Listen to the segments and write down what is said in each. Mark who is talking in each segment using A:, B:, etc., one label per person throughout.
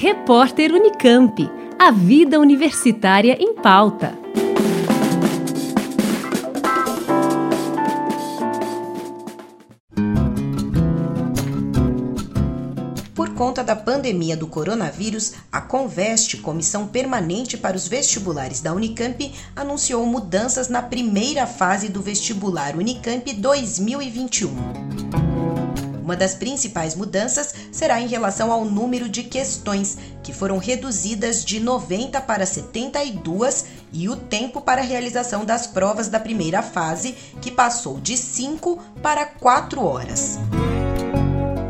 A: Repórter Unicamp. A vida universitária em pauta.
B: Por conta da pandemia do coronavírus, a Conveste, Comissão Permanente para os Vestibulares da Unicamp, anunciou mudanças na primeira fase do vestibular Unicamp 2021. Uma das principais mudanças será em relação ao número de questões, que foram reduzidas de 90 para 72, e o tempo para a realização das provas da primeira fase, que passou de 5 para 4 horas.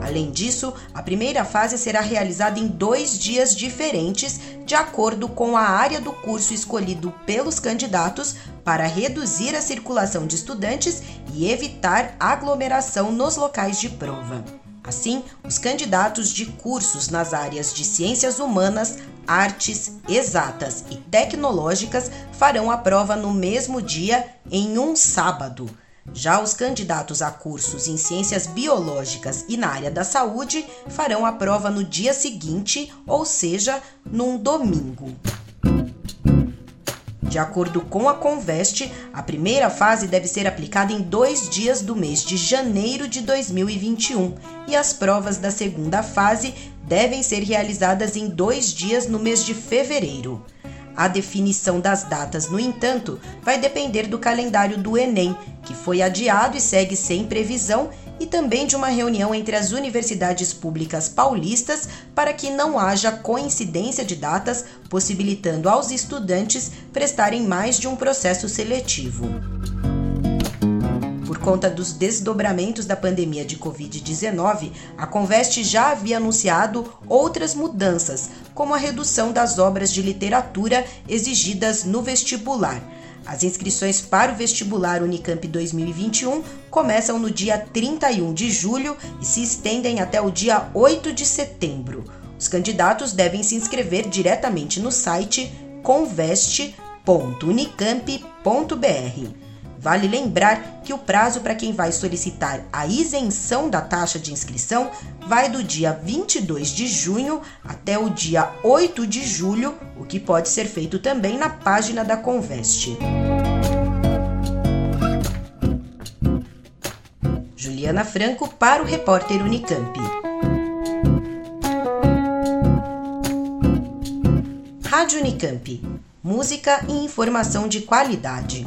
B: Além disso, a primeira fase será realizada em dois dias diferentes, de acordo com a área do curso escolhido pelos candidatos, para reduzir a circulação de estudantes e evitar aglomeração nos locais de prova. Assim, os candidatos de cursos nas áreas de ciências humanas, artes, exatas e tecnológicas farão a prova no mesmo dia, em um sábado. Já os candidatos a cursos em ciências biológicas e na área da saúde farão a prova no dia seguinte, ou seja, num domingo. De acordo com a Conveste, a primeira fase deve ser aplicada em dois dias do mês de janeiro de 2021 e as provas da segunda fase devem ser realizadas em dois dias no mês de fevereiro. A definição das datas, no entanto, vai depender do calendário do Enem, que foi adiado e segue sem previsão, e também de uma reunião entre as universidades públicas paulistas para que não haja coincidência de datas, possibilitando aos estudantes prestarem mais de um processo seletivo conta dos desdobramentos da pandemia de Covid-19, a Conveste já havia anunciado outras mudanças, como a redução das obras de literatura exigidas no vestibular. As inscrições para o vestibular Unicamp 2021 começam no dia 31 de julho e se estendem até o dia 8 de setembro. Os candidatos devem se inscrever diretamente no site conveste.unicamp.br. Vale lembrar que o prazo para quem vai solicitar a isenção da taxa de inscrição vai do dia 22 de junho até o dia 8 de julho, o que pode ser feito também na página da Conveste. Juliana Franco para o repórter Unicamp. Rádio Unicamp. Música e informação de qualidade.